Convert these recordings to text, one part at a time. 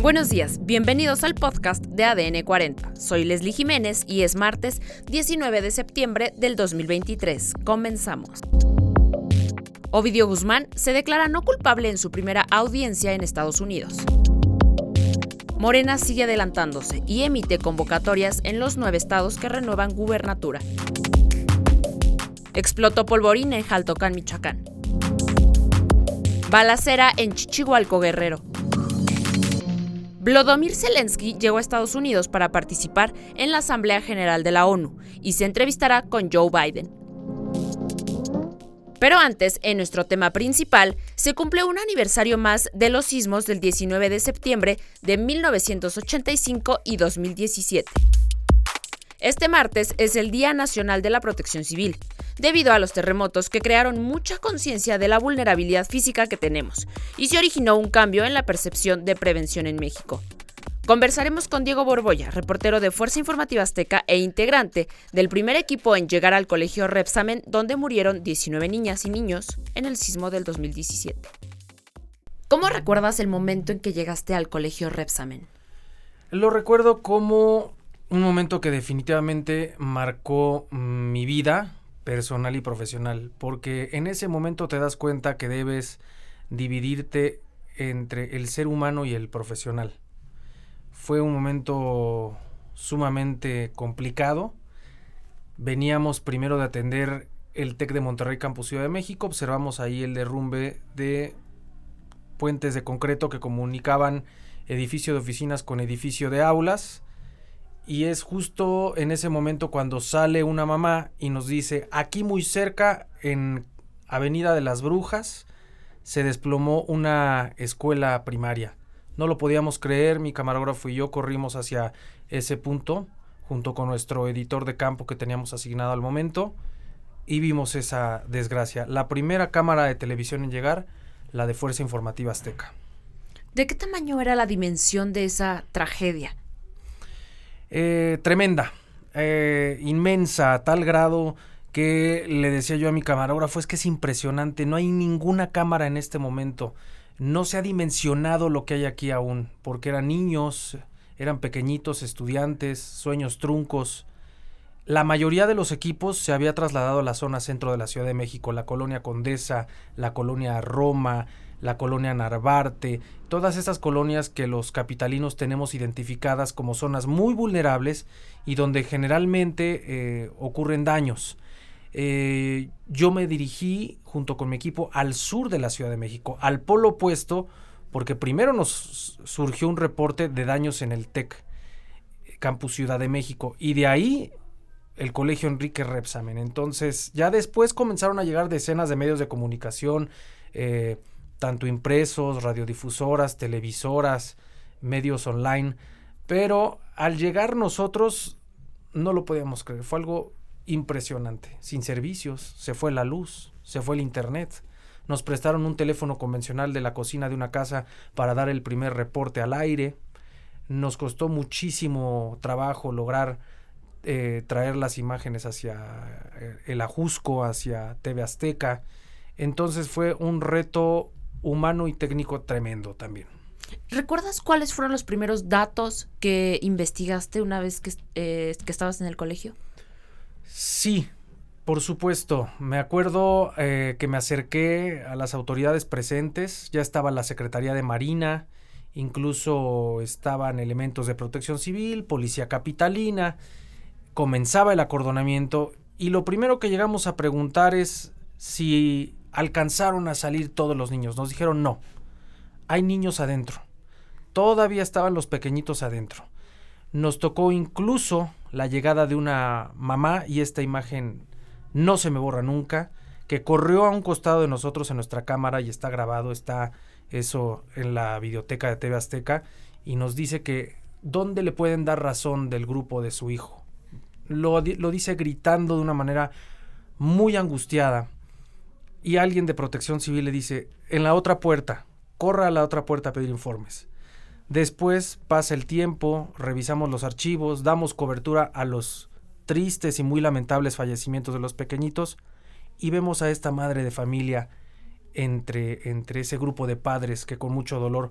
Buenos días, bienvenidos al podcast de ADN 40. Soy Leslie Jiménez y es martes 19 de septiembre del 2023. Comenzamos. Ovidio Guzmán se declara no culpable en su primera audiencia en Estados Unidos. Morena sigue adelantándose y emite convocatorias en los nueve estados que renuevan gubernatura. Explotó polvorín en Jaltocán, Michoacán. Balacera en Chichihualco, Guerrero. Vladimir Zelensky llegó a Estados Unidos para participar en la Asamblea General de la ONU y se entrevistará con Joe Biden. Pero antes, en nuestro tema principal, se cumple un aniversario más de los sismos del 19 de septiembre de 1985 y 2017. Este martes es el Día Nacional de la Protección Civil, debido a los terremotos que crearon mucha conciencia de la vulnerabilidad física que tenemos y se originó un cambio en la percepción de prevención en México. Conversaremos con Diego Borboya, reportero de Fuerza Informativa Azteca e integrante del primer equipo en llegar al colegio Repsamen, donde murieron 19 niñas y niños en el sismo del 2017. ¿Cómo recuerdas el momento en que llegaste al colegio Repsamen? Lo recuerdo como un momento que definitivamente marcó mi vida, personal y profesional, porque en ese momento te das cuenta que debes dividirte entre el ser humano y el profesional. Fue un momento sumamente complicado. Veníamos primero de atender el TEC de Monterrey Campus Ciudad de México, observamos ahí el derrumbe de puentes de concreto que comunicaban edificio de oficinas con edificio de aulas y es justo en ese momento cuando sale una mamá y nos dice, aquí muy cerca, en Avenida de las Brujas, se desplomó una escuela primaria. No lo podíamos creer, mi camarógrafo y yo corrimos hacia ese punto, junto con nuestro editor de campo que teníamos asignado al momento, y vimos esa desgracia. La primera cámara de televisión en llegar, la de Fuerza Informativa Azteca. ¿De qué tamaño era la dimensión de esa tragedia? Eh, tremenda, eh, inmensa, a tal grado que le decía yo a mi camarógrafo, es que es impresionante, no hay ninguna cámara en este momento, no se ha dimensionado lo que hay aquí aún, porque eran niños, eran pequeñitos, estudiantes, sueños truncos. La mayoría de los equipos se había trasladado a la zona centro de la Ciudad de México, la colonia Condesa, la colonia Roma, la colonia Narvarte, todas esas colonias que los capitalinos tenemos identificadas como zonas muy vulnerables y donde generalmente eh, ocurren daños. Eh, yo me dirigí junto con mi equipo al sur de la Ciudad de México, al polo opuesto, porque primero nos surgió un reporte de daños en el TEC, Campus Ciudad de México, y de ahí el colegio Enrique Repsamen. Entonces, ya después comenzaron a llegar decenas de medios de comunicación, eh, tanto impresos, radiodifusoras, televisoras, medios online, pero al llegar nosotros no lo podíamos creer, fue algo impresionante, sin servicios, se fue la luz, se fue el internet, nos prestaron un teléfono convencional de la cocina de una casa para dar el primer reporte al aire, nos costó muchísimo trabajo lograr eh, traer las imágenes hacia eh, el Ajusco, hacia TV Azteca, entonces fue un reto humano y técnico tremendo también. ¿Recuerdas cuáles fueron los primeros datos que investigaste una vez que, eh, que estabas en el colegio? Sí, por supuesto. Me acuerdo eh, que me acerqué a las autoridades presentes. Ya estaba la Secretaría de Marina, incluso estaban elementos de protección civil, policía capitalina. Comenzaba el acordonamiento y lo primero que llegamos a preguntar es si alcanzaron a salir todos los niños. Nos dijeron no, hay niños adentro. Todavía estaban los pequeñitos adentro. Nos tocó incluso la llegada de una mamá y esta imagen no se me borra nunca, que corrió a un costado de nosotros en nuestra cámara y está grabado, está eso en la videoteca de TV Azteca y nos dice que dónde le pueden dar razón del grupo de su hijo. Lo, lo dice gritando de una manera muy angustiada y alguien de protección civil le dice, en la otra puerta, corra a la otra puerta a pedir informes. Después pasa el tiempo, revisamos los archivos, damos cobertura a los tristes y muy lamentables fallecimientos de los pequeñitos y vemos a esta madre de familia entre, entre ese grupo de padres que con mucho dolor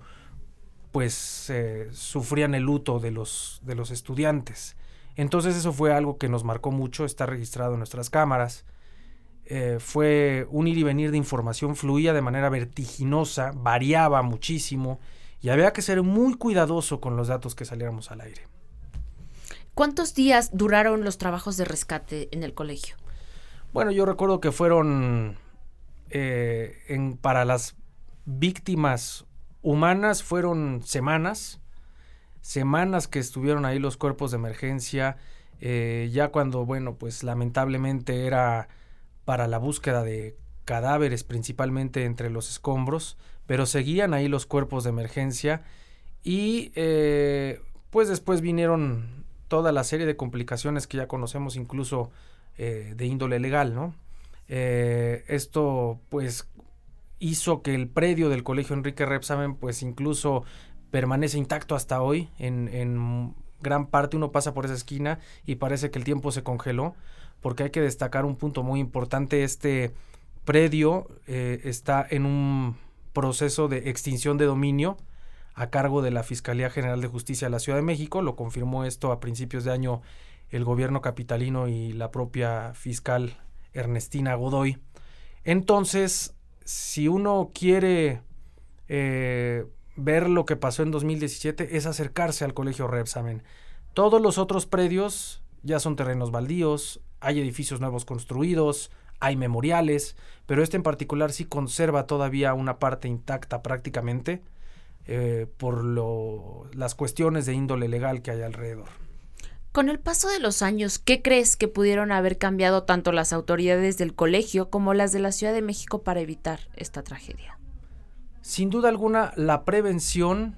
pues sufrían el luto de los, de los estudiantes. Entonces eso fue algo que nos marcó mucho, está registrado en nuestras cámaras. Eh, fue un ir y venir de información, fluía de manera vertiginosa, variaba muchísimo y había que ser muy cuidadoso con los datos que saliéramos al aire. ¿Cuántos días duraron los trabajos de rescate en el colegio? Bueno, yo recuerdo que fueron eh, en, para las víctimas humanas fueron semanas, semanas que estuvieron ahí los cuerpos de emergencia, eh, ya cuando, bueno, pues lamentablemente era para la búsqueda de cadáveres principalmente entre los escombros, pero seguían ahí los cuerpos de emergencia y eh, pues después vinieron toda la serie de complicaciones que ya conocemos incluso eh, de índole legal, ¿no? Eh, esto pues hizo que el predio del colegio Enrique Repsamen pues incluso permanece intacto hasta hoy en, en gran parte uno pasa por esa esquina y parece que el tiempo se congeló porque hay que destacar un punto muy importante. Este predio eh, está en un proceso de extinción de dominio a cargo de la Fiscalía General de Justicia de la Ciudad de México. Lo confirmó esto a principios de año el gobierno capitalino y la propia fiscal Ernestina Godoy. Entonces, si uno quiere eh, ver lo que pasó en 2017, es acercarse al Colegio Repsamen. Todos los otros predios ya son terrenos baldíos, hay edificios nuevos construidos, hay memoriales, pero este en particular sí conserva todavía una parte intacta prácticamente eh, por lo, las cuestiones de índole legal que hay alrededor. Con el paso de los años, ¿qué crees que pudieron haber cambiado tanto las autoridades del colegio como las de la Ciudad de México para evitar esta tragedia? Sin duda alguna, la prevención,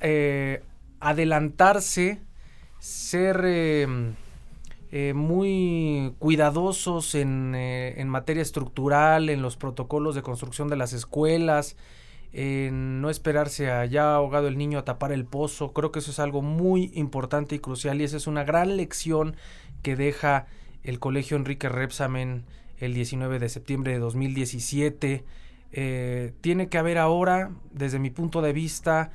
eh, adelantarse, ser em, eh, muy cuidadosos en, eh, en, materia estructural, en los protocolos de construcción de las escuelas, en no esperarse a ya ahogado el niño a tapar el pozo. Creo que eso es algo muy importante y crucial y esa es una gran lección que deja el Colegio Enrique Repsamen el 19 de septiembre de 2017. Eh, tiene que haber ahora, desde mi punto de vista,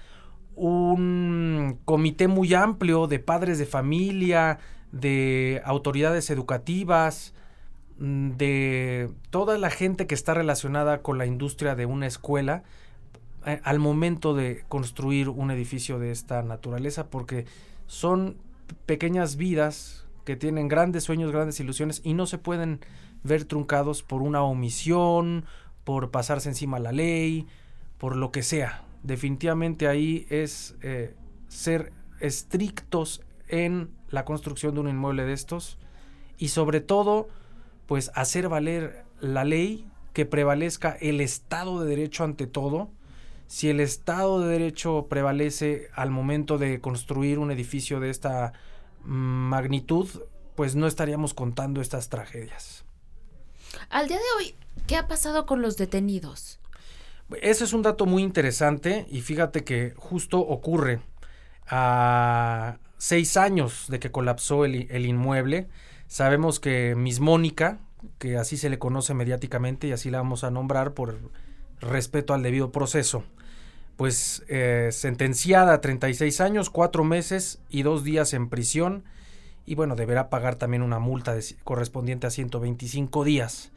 un comité muy amplio de padres de familia, de autoridades educativas, mm, de toda la gente que está relacionada con la industria de una escuela eh, al momento de construir un edificio de esta naturaleza, porque son pequeñas vidas que tienen grandes sueños, grandes ilusiones y no se pueden ver truncados por una omisión, por pasarse encima la ley, por lo que sea. Definitivamente ahí es eh, ser estrictos en la construcción de un inmueble de estos y sobre todo pues hacer valer la ley que prevalezca el Estado de Derecho ante todo. Si el Estado de Derecho prevalece al momento de construir un edificio de esta magnitud, pues no estaríamos contando estas tragedias. Al día de hoy, ¿qué ha pasado con los detenidos? Ese es un dato muy interesante y fíjate que justo ocurre a, seis años de que colapsó el, inmueble. Sabemos que Miss Mónica, que así se le conoce mediáticamente y así la vamos a nombrar por respeto al debido proceso, pues eh, sentenciada a 36 años, cuatro meses y dos días en prisión y bueno, deberá pagar también una multa correspondiente a 125 días.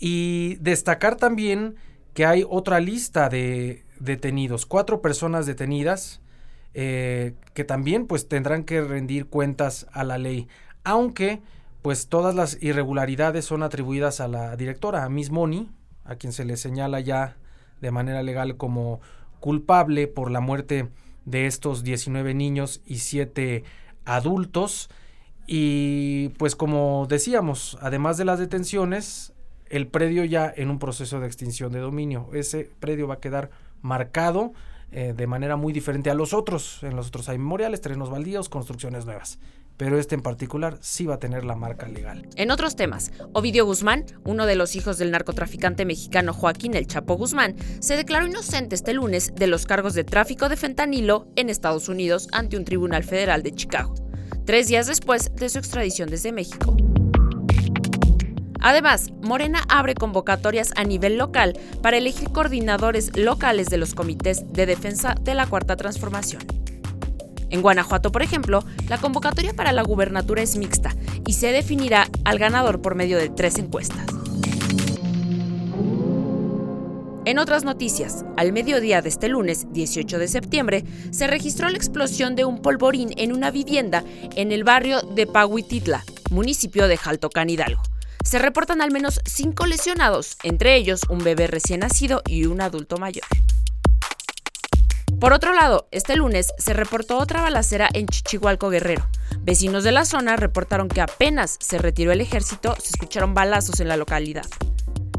Y destacar también que hay otra lista de detenidos, cuatro personas detenidas, eh, que también pues tendrán que rendir cuentas a la ley, aunque pues todas las irregularidades son atribuidas a la directora, a Miss Moni, a quien se le señala ya de manera legal como culpable por la muerte de estos 19 niños y 7 adultos. Y pues como decíamos, además de las detenciones, el predio ya en un proceso de extinción de dominio. Ese predio va a quedar marcado eh, de manera muy diferente a los otros. En los otros hay memoriales, terrenos baldíos, construcciones nuevas. Pero este en particular sí va a tener la marca legal. En otros temas, Ovidio Guzmán, uno de los hijos del narcotraficante mexicano Joaquín El Chapo Guzmán, se declaró inocente este lunes de los cargos de tráfico de fentanilo en Estados Unidos ante un tribunal federal de Chicago, tres días después de su extradición desde México. Además, Morena abre convocatorias a nivel local para elegir coordinadores locales de los comités de defensa de la Cuarta Transformación. En Guanajuato, por ejemplo, la convocatoria para la gubernatura es mixta y se definirá al ganador por medio de tres encuestas. En otras noticias, al mediodía de este lunes, 18 de septiembre, se registró la explosión de un polvorín en una vivienda en el barrio de Pahuititla, municipio de Jaltocán Hidalgo. Se reportan al menos cinco lesionados, entre ellos un bebé recién nacido y un adulto mayor. Por otro lado, este lunes se reportó otra balacera en Chichihualco Guerrero. Vecinos de la zona reportaron que apenas se retiró el ejército, se escucharon balazos en la localidad.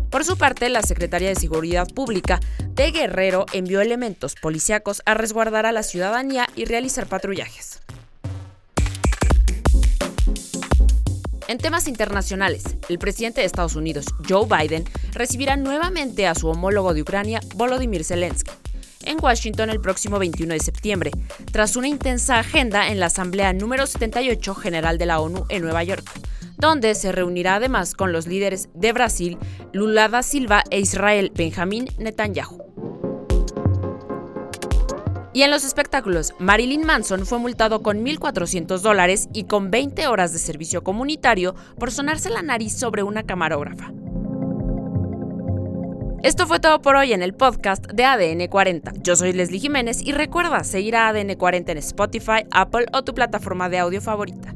Por su parte, la Secretaría de Seguridad Pública de Guerrero envió elementos policíacos a resguardar a la ciudadanía y realizar patrullajes. En temas internacionales, el presidente de Estados Unidos, Joe Biden, recibirá nuevamente a su homólogo de Ucrania, Volodymyr Zelensky, en Washington el próximo 21 de septiembre, tras una intensa agenda en la Asamblea número 78 General de la ONU en Nueva York donde se reunirá además con los líderes de Brasil, Lula da Silva e Israel Benjamín Netanyahu. Y en los espectáculos, Marilyn Manson fue multado con 1.400 dólares y con 20 horas de servicio comunitario por sonarse la nariz sobre una camarógrafa. Esto fue todo por hoy en el podcast de ADN 40. Yo soy Leslie Jiménez y recuerda seguir a ADN 40 en Spotify, Apple o tu plataforma de audio favorita.